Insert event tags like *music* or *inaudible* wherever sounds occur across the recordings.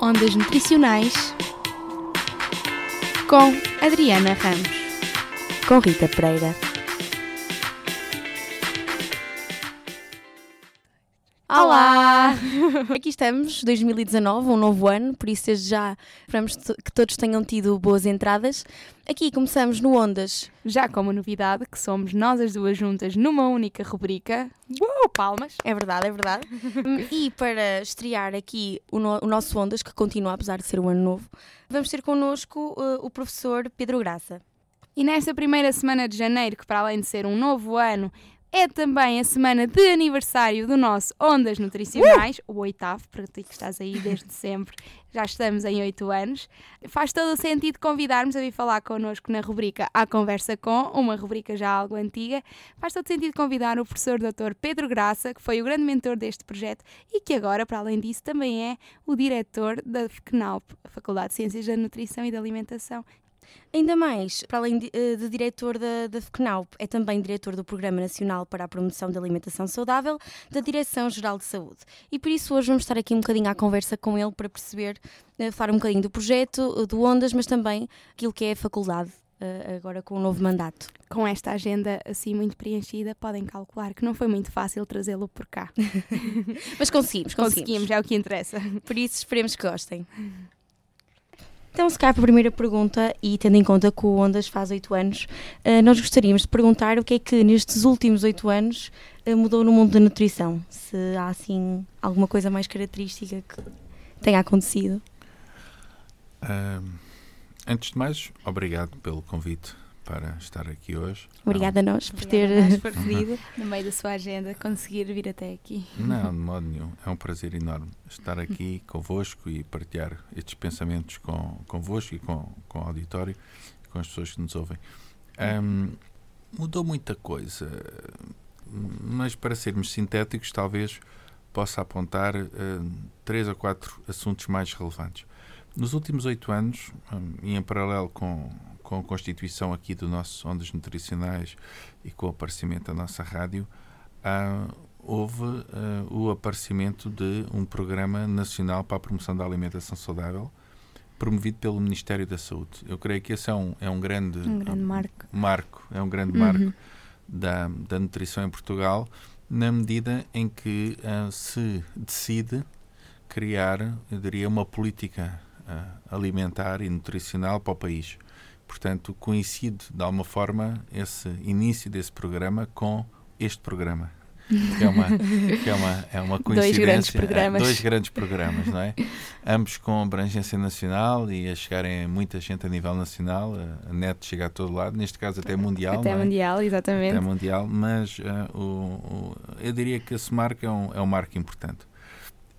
Ondas Nutricionais com Adriana Ramos. Com Rita Pereira. *laughs* Aqui estamos, 2019, um novo ano, por isso já esperamos que todos tenham tido boas entradas. Aqui começamos no Ondas. Já com uma novidade, que somos nós as duas juntas numa única rubrica. Uou, palmas! É verdade, é verdade. *laughs* e para estrear aqui o, no, o, nosso Ondas, que continua apesar de ser um ano novo, vamos ter connosco uh, o professor Pedro Graça. E nesta primeira semana de janeiro, que para além de ser um novo ano, é também a semana de aniversário do nosso Ondas Nutricionais, uh! o oitavo, para ti que estás aí desde sempre, já estamos em oito anos. Faz todo o sentido convidarmos a vir falar connosco na rubrica A Conversa Com, uma rubrica já algo antiga. Faz todo sentido convidar o professor Dr. Pedro Graça, que foi o grande mentor deste projeto e que agora, para além disso, também é o diretor da FCNAUP, Faculdade de Ciências da Nutrição e da Alimentação Ainda mais, para além de, eh, de diretor da, da FCNAUP, é também diretor do Programa Nacional para a Promoção da Alimentação Saudável da Direção-Geral de Saúde. E por isso hoje vamos estar aqui um bocadinho à conversa com ele para perceber, eh, falar um bocadinho do projeto, eh, do Ondas, mas também aquilo que é a faculdade agora com o novo mandato. Com esta agenda assim muito preenchida, podem calcular que não foi muito fácil trazê-lo por cá. *laughs* Mas conseguimos, conseguimos. Conseguimos, é o que interessa. Por isso, esperemos que gostem. Então, se calhar, para a primeira pergunta, e tendo em conta que o Ondas faz oito anos, uh, nós gostaríamos de perguntar o que é que nestes últimos oito anos uh, mudou no mundo da nutrição. Se há, assim, alguma coisa mais característica que tenha acontecido. antes de mais, obrigado pelo convite para estar aqui hoje. Obrigada a nós por ter por *laughs* pedido, no meio da sua agenda, conseguir vir até aqui. Não, de *laughs* modo nenhum. É um prazer enorme estar aqui convosco e partilhar estes pensamentos com, convosco e com, com o auditório, com as pessoas que nos ouvem. Um, mudou muita coisa, mas para sermos sintéticos, talvez possa apontar uh, três ou quatro assuntos mais relevantes. Nos últimos oito anos, um, e em paralelo com com a constituição aqui do nosso Ondas Nutricionais e com o aparecimento da nossa rádio, uh, houve uh, o aparecimento de um Programa Nacional para a Promoção da Alimentação Saudável, promovido pelo Ministério da Saúde. Eu creio que esse é um, é um grande, um grande marco. marco. É um grande uhum. marco da, da nutrição em Portugal, na medida em que uh, se decide criar, eu diria, uma política alimentar e nutricional para o país. Portanto, coincide de alguma forma esse início desse programa com este programa. Que é uma, que é uma, é uma coincidência. *laughs* Dois grandes programas. Dois grandes programas, não é? Ambos com abrangência nacional e a chegarem muita gente a nível nacional. A net chega a todo lado, neste caso até mundial. Até é? mundial, exatamente. Até mundial, mas uh, o, o, eu diria que esse marco é um, é um marco importante.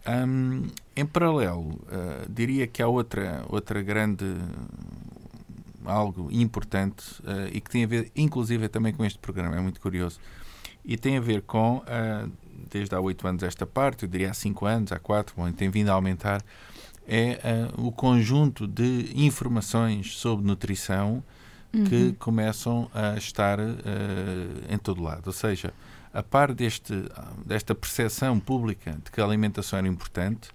Um, em paralelo, uh, diria que há outra, outra grande algo importante uh, e que tem a ver, inclusive, também com este programa, é muito curioso. E tem a ver com, uh, desde há oito anos esta parte, eu diria há cinco anos, há quatro, bom, tem vindo a aumentar, é uh, o conjunto de informações sobre nutrição uhum. que começam a estar em todo lado. Ou seja, a par deste, desta percepção pública de que a alimentação era importante,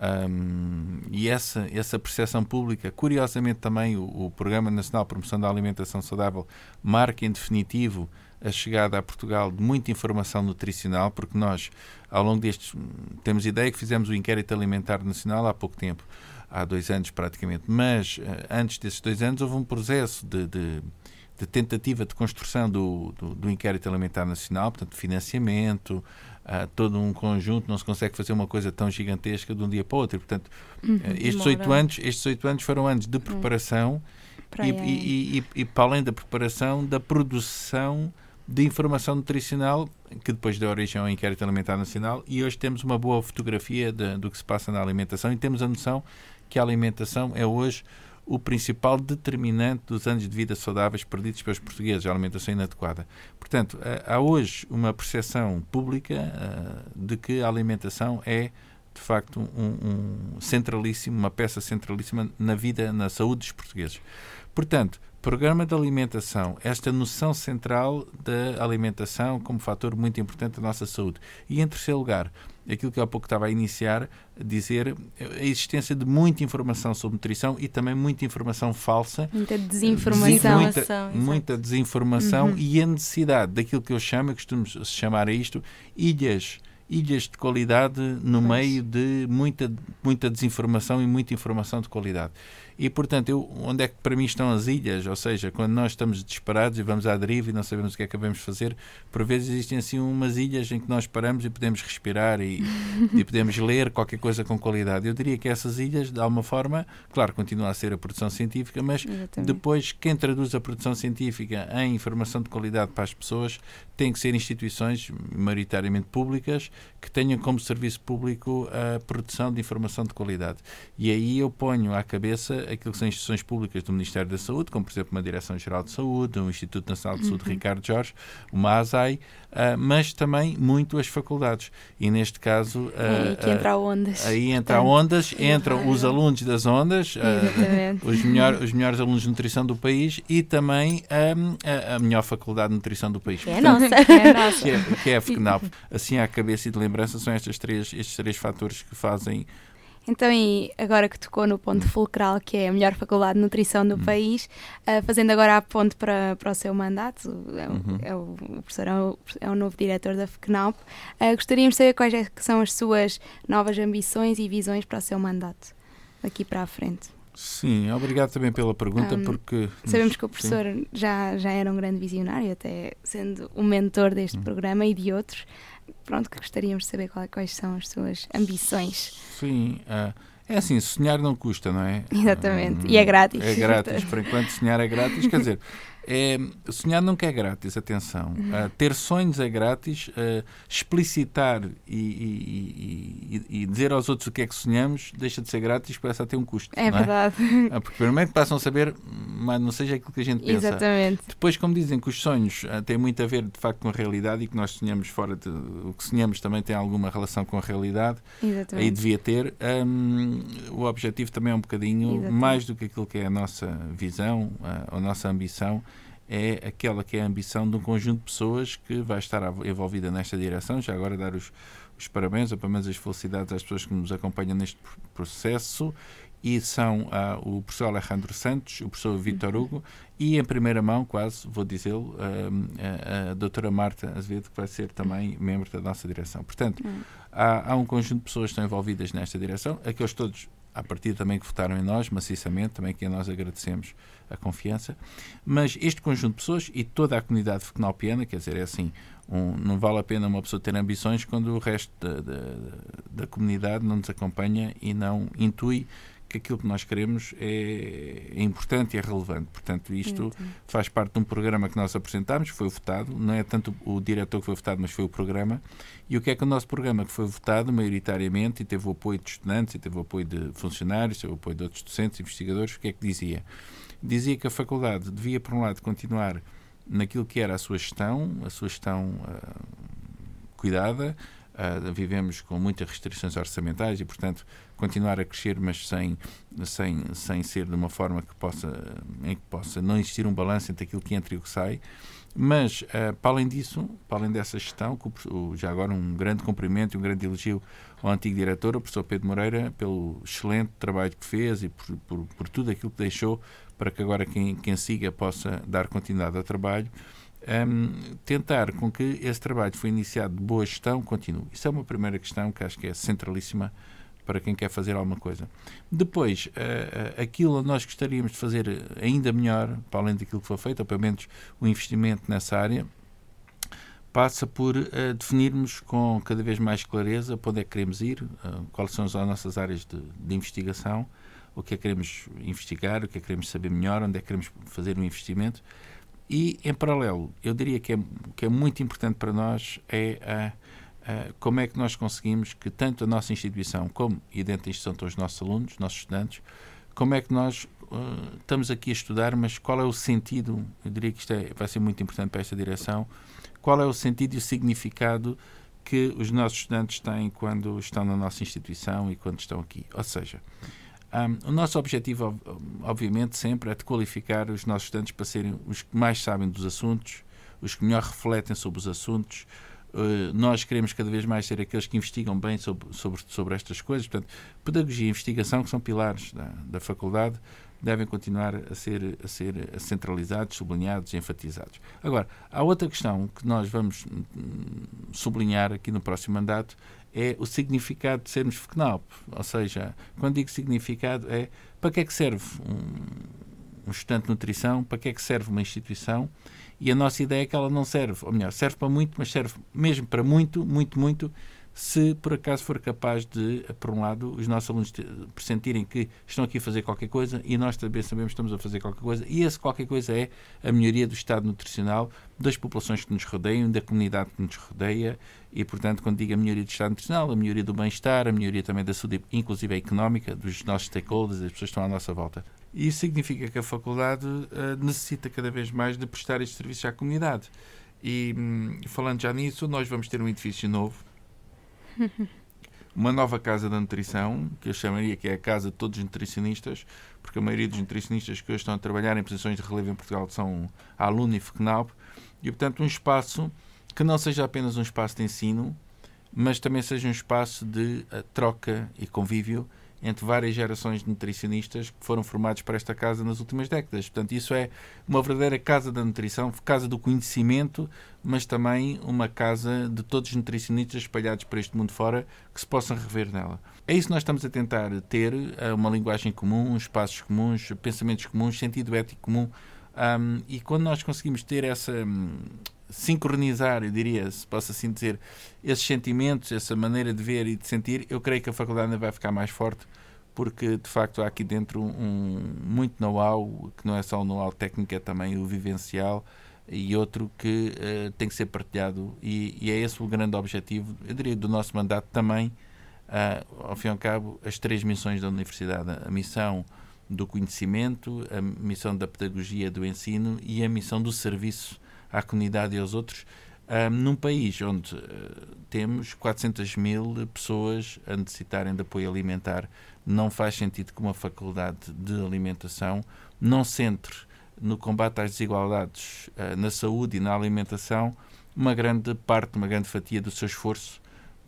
um, e essa, essa percepção pública, curiosamente também o, o, Programa Nacional de Promoção da Alimentação Saudável marca em definitivo a chegada a Portugal de muita informação nutricional, porque nós, ao longo destes, temos ideia que fizemos o inquérito alimentar nacional há pouco tempo, há dois anos praticamente, mas eh, antes desses dois anos houve um processo de, de, de tentativa de construção do, do, do inquérito alimentar nacional, portanto, financiamento, uh, todo um conjunto, não se consegue fazer uma coisa tão gigantesca de um dia para o outro. Portanto, uhum, uh, estes oito anos, estes oito anos foram anos de preparação e, e, e, e, para além da preparação, da produção de informação nutricional que depois deu origem ao inquérito alimentar nacional e hoje temos uma boa fotografia de, do que se passa na alimentação e temos a noção que a alimentação é hoje o principal determinante dos anos de vida saudáveis perdidos pelos portugueses, a alimentação inadequada. Portanto, há hoje uma percepção pública uh, de que a alimentação é, de facto, um, um, centralíssimo, uma peça centralíssima na vida, na saúde dos portugueses. Portanto, Programa de alimentação, esta noção central da alimentação como fator muito importante da nossa saúde. E em terceiro lugar, aquilo que há pouco estava a iniciar, dizer a existência de muita informação sobre nutrição e também muita informação falsa. Muita desinformação. Muita, muita desinformação uhum. e a necessidade daquilo que eu chamo, eu costumo chamar a isto, ilhas ilhas de qualidade no pois. meio de muita, muita desinformação e muita informação de qualidade. E, portanto, eu, onde é que para mim estão as ilhas? Ou seja, quando nós estamos disparados e vamos à deriva e não sabemos o que é que devemos fazer, por vezes existem assim umas ilhas em que nós paramos e podemos respirar e, *laughs* e podemos ler qualquer coisa com qualidade. Eu diria que essas ilhas, de alguma forma, claro, continua a ser a produção científica, mas depois quem traduz a produção científica em informação de qualidade para as pessoas tem que ser instituições maioritariamente públicas que tenham como serviço público a produção de informação de qualidade. E aí eu ponho à cabeça aquilo que são instituições públicas do Ministério da Saúde, como por exemplo uma Direção-Geral de Saúde, um Instituto Nacional de Saúde uhum. Ricardo Jorge, uma ASAI, uh, mas também muito as faculdades. E neste caso. Uh, aí que entra a ondas. Aí entra a ondas, entram os alunos das ondas, os, melhor, os melhores alunos de nutrição do país e também a, a, melhor faculdade de nutrição do país. É nossa. que é, *laughs* nossa. que é, que é a FECNAP. Assim, à cabeça e de lembrança, são estes três, estes três fatores que fazem então, e agora que tocou no ponto fulcral, que é a melhor faculdade de nutrição do hum. país, uh, fazendo agora a ponte para, para o seu mandato, é, uhum. é o, o professor é o, é o, novo diretor da FECNAUP, uh, gostaríamos de saber quais é são as suas novas ambições e visões para o seu mandato, daqui para a frente. Sim, obrigado também pela pergunta, um, porque... Sabemos que o professor já, já era um grande visionário, até sendo o mentor deste hum. programa e de outros, pronto, que gostaríamos de saber qual, quais são as suas ambições. Sim, uh, é assim, sonhar não custa, não é? Exatamente, uh, e é grátis. É grátis, por enquanto sonhar é grátis, quer dizer, *laughs* é, sonhar nunca é grátis, atenção. Uh, ter sonhos é grátis, uh, explicitar e, e, e, e, dizer aos outros o que é que sonhamos deixa de ser grátis, começa a ter um custo. É verdade. É? porque primeiro passam a saber, mas não seja aquilo que a gente pensa. Exatamente. Depois, como dizem que os sonhos uh, têm muito a ver de facto com a realidade e que nós sonhamos fora de. O que sonhamos também tem alguma relação com a realidade. Exatamente. Aí devia ter. Um, o objetivo também é um bocadinho Exatamente. mais do que aquilo que é a nossa visão, a nossa ambição é aquela que é a ambição de um conjunto de pessoas que vai estar envolvida nesta direção. Já agora dar os, os parabéns, ou pelo menos as felicidades às pessoas que nos acompanham neste processo e são ah, o professor Alejandro Santos, o professor Vitor Hugo e, em primeira mão, quase, vou dizê-lo, ah, a, a doutora Marta Azevedo, que vai ser também membro da nossa direção. Portanto, hum. há, há, um conjunto de pessoas que estão envolvidas nesta direção, aqueles todos, a partir também que votaram em nós, maciçamente, também que nós agradecemos a confiança, mas este conjunto de pessoas e toda a comunidade fecnalpiana, quer dizer, é assim, um, não vale a pena uma pessoa ter ambições quando o resto da, da, da comunidade não nos acompanha e não intui que aquilo que nós queremos é, é importante e é relevante. Portanto, isto faz parte de um programa que nós apresentámos, foi votado, não é tanto o diretor que foi votado, mas foi o programa. E o que é que o nosso programa que foi votado maioritariamente e teve o apoio de estudantes, e teve o apoio de funcionários, teve o apoio de outros docentes, investigadores, o que é que dizia? dizia que a faculdade devia, por um lado, continuar naquilo que era a sua gestão, a sua gestão uh, cuidada. Uh, vivemos com muitas restrições orçamentais e, portanto, continuar a crescer, mas sem, sem, sem ser de uma forma que possa, em que possa não existir um balanço entre aquilo que entra e o que sai. Mas, uh, para além disso, para além dessa gestão, já agora um grande cumprimento e um grande elogio ao antigo diretor, o professor Pedro Moreira, pelo excelente trabalho que fez e por, por, por tudo aquilo que deixou para que agora quem, quem siga possa dar continuidade ao trabalho. Um, tentar com que esse trabalho que foi iniciado de boa gestão continue. Isso é uma primeira questão que acho que é centralíssima para quem quer fazer alguma coisa. Depois, uh, aquilo que nós gostaríamos de fazer ainda melhor, para além daquilo que foi feito, ou pelo menos o investimento nessa área, passa por uh, definirmos com cada vez mais clareza para onde é que queremos ir, uh, quais são as nossas áreas de, de investigação, o que é que queremos investigar, o que é que queremos saber melhor, onde é que queremos fazer um investimento. E, em paralelo, eu diria que é, que é muito importante para nós é a, a, como é que nós conseguimos que tanto a nossa instituição como, e dentro da instituição estão os nossos alunos, os nossos estudantes, como é que nós uh, estamos aqui a estudar, mas qual é o sentido, eu diria que isto é, vai ser muito importante para esta direção, qual é o sentido e o significado que os nossos estudantes têm quando estão na nossa instituição e quando estão aqui. Ou seja, O nosso objetivo, obviamente, sempre é de qualificar os nossos estudantes para serem os que mais sabem dos assuntos, os que melhor refletem sobre os assuntos. Uh, nós queremos cada vez mais ser aqueles que investigam bem sobre, sobre, sobre estas coisas. Portanto, pedagogia e investigação, que são pilares da, da faculdade, devem continuar a ser, a ser centralizados, sublinhados e enfatizados. Agora, há outra questão que nós vamos hum, sublinhar aqui no próximo mandato, é o significado de sermos FECNALP. Ou seja, quando digo significado, é para que é que serve um, um estudante de nutrição, para que é que serve uma instituição, e a nossa ideia é que ela não serve, ou melhor, serve para muito, mas serve mesmo para muito, muito, muito, se por acaso for capaz de, por um lado, os nossos alunos pressentirem que estão aqui a fazer qualquer coisa e nós também sabemos que estamos a fazer qualquer coisa, e esse qualquer coisa é a melhoria do estado nutricional das populações que nos rodeiam, da comunidade que nos rodeia, e, portanto, quando digo a melhoria do estado nutricional, a melhoria do bem-estar, a melhoria também da saúde, inclusive a económica, dos nossos stakeholders, das pessoas que estão à nossa volta. E isso significa que a faculdade uh, necessita cada vez mais de prestar este serviço à comunidade. E, hum, falando já nisso, nós vamos ter um edifício novo, uma nova casa da nutrição, que eu chamaria que é a casa de todos os nutricionistas, porque a maioria dos nutricionistas que hoje estão a trabalhar em posições de relevo em Portugal são aluno e FECNAP, e portanto um espaço que não seja apenas um espaço de ensino, mas também seja um espaço de uh, troca e convívio entre várias gerações de nutricionistas que foram formados para esta casa nas últimas décadas. Portanto, isso é uma verdadeira casa da nutrição, casa do conhecimento, mas também uma casa de todos os nutricionistas espalhados por este mundo fora que se possam rever nela. É isso que nós estamos a tentar ter, eh, uma linguagem comum, espaços comuns, pensamentos comuns, sentido ético comum. Um, e quando nós conseguimos ter essa hum, sincronizar, eu diria, se posso assim dizer, esses sentimentos, essa maneira de ver e de sentir, eu creio que a faculdade ainda vai ficar mais forte, porque de facto há aqui dentro um, muito know-how, que não é só o know-how técnico, é também o vivencial e outro que uh, tem que ser partilhado, e, e, é esse o grande objetivo, eu diria, do nosso mandato também, uh, ao fim e ao cabo, as três missões da universidade: a missão do conhecimento, a missão da pedagogia do ensino e a missão do serviço à comunidade e aos outros, um, num país onde uh, temos 400 mil pessoas a necessitarem de apoio alimentar. Não faz sentido que uma faculdade de alimentação não centre no combate às desigualdades uh, na saúde e na alimentação uma grande parte, uma grande fatia do seu esforço,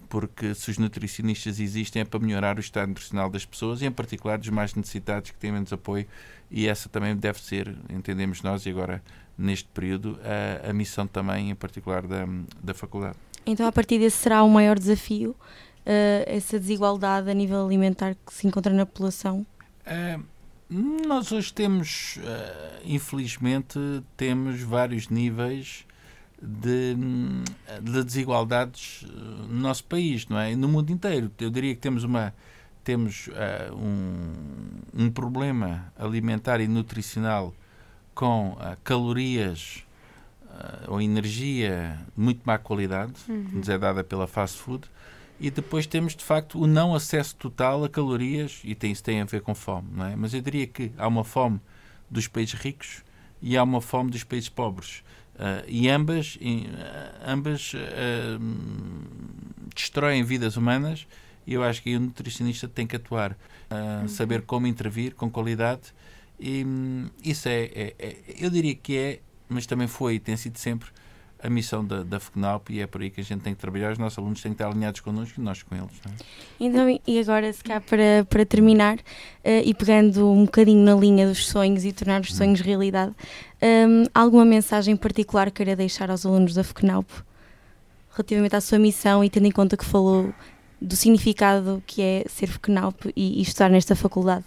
porque se os nutricionistas existem é para melhorar o estado nutricional das pessoas e, em particular, dos mais necessitados que têm menos apoio, e essa também deve ser, entendemos nós, e agora neste período a, a missão também, em particular, da, da faculdade. Então, a partir desse será o maior desafio, uh, essa desigualdade a nível alimentar que se encontra na população? Uh, nós hoje temos, uh, infelizmente, temos vários níveis de, de, desigualdades no nosso país, não é? No mundo inteiro. Eu diria que temos uma temos um, um problema alimentar e nutricional com uh, calorias uh, ou energia de muito má qualidade, uhum. que nos é dada pela fast food, e depois temos de facto o não acesso total a calorias, e tem, isso tem a ver com fome, não é? Mas eu diria que há uma fome dos países ricos e há uma fome dos países pobres. Uh, e ambas, ambas destroem vidas humanas e eu acho que o nutricionista tem que atuar, uhum. saber como intervir com qualidade e hum, isso é, é, é, eu diria que é, mas também foi e tem sido sempre a missão da, da e é por aí que a gente tem que trabalhar. Os nossos alunos têm que estar alinhados connosco e nós com eles. É? Então, e agora, se cá para, para terminar, uh, e pegando um bocadinho na linha dos sonhos e tornar os hum. sonhos realidade, um, alguma mensagem particular queira deixar aos alunos da FECNALP relativamente à sua missão e tendo em conta que falou do significado que é ser FECNALP e, e estudar nesta faculdade?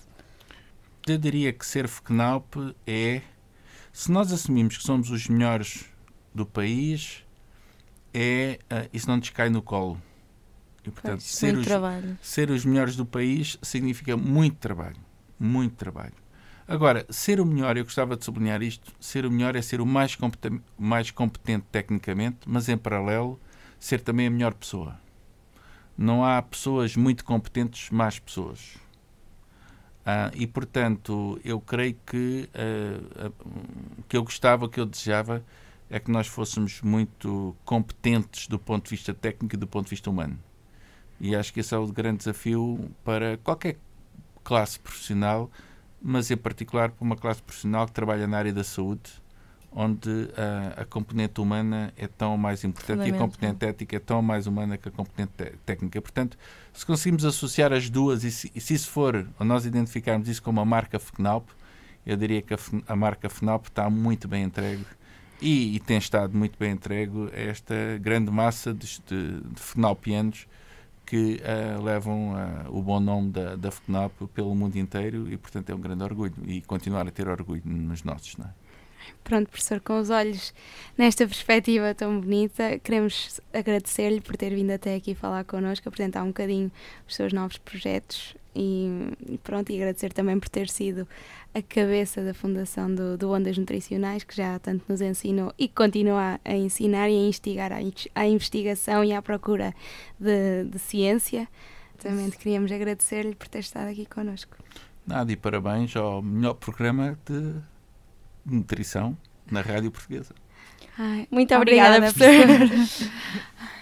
eu diria que ser FECNALP é, se nós assumimos que somos os melhores do país, é, uh, isso não nos cai no colo. E, portanto, ser os, ser os melhores do país significa muito trabalho. Muito trabalho. Agora, ser o melhor, eu gostava de sublinhar isto, ser o melhor é ser o mais competente, mais competente tecnicamente, mas em paralelo, ser também a melhor pessoa. Não há pessoas muito competentes, más pessoas. Ah, e, portanto, eu creio que uh, uh, que eu gostava, que eu desejava, é que nós fôssemos muito competentes do ponto de vista técnico e do ponto de vista humano. E acho que esse é o grande desafio para qualquer, classe profissional, mas em particular para uma classe profissional que trabalha na área da saúde, onde a, a componente humana é tão mais importante e a componente ética é tão mais humana que a componente técnica. Portanto, se conseguimos associar as duas e se, e se isso for, ou nós identificarmos isso como a marca FNALP, eu diria que a, a marca FNALP está muito bem entregue e, e, tem estado muito bem entregue esta grande massa de, de, de que uh, levam uh, o bom nome da, da FNALP pelo mundo inteiro e, portanto, é um grande orgulho e continuar a ter orgulho nos nossos, não é? Pronto, professor, com os olhos nesta perspectiva tão bonita, queremos agradecer-lhe por ter vindo até aqui falar connosco, apresentar um bocadinho os seus novos projetos e pronto, e agradecer também por ter sido a cabeça da fundação do, do Ondas Nutricionais, que já tanto nos ensinou e continua a ensinar e a instigar a, investigação e à procura de, de ciência. Também queríamos agradecer-lhe por ter estado aqui connosco. Nada, e parabéns ao melhor programa de nutrição na rádio portuguesa. Ai, muito obrigada, obrigada professor. Ficou *laughs*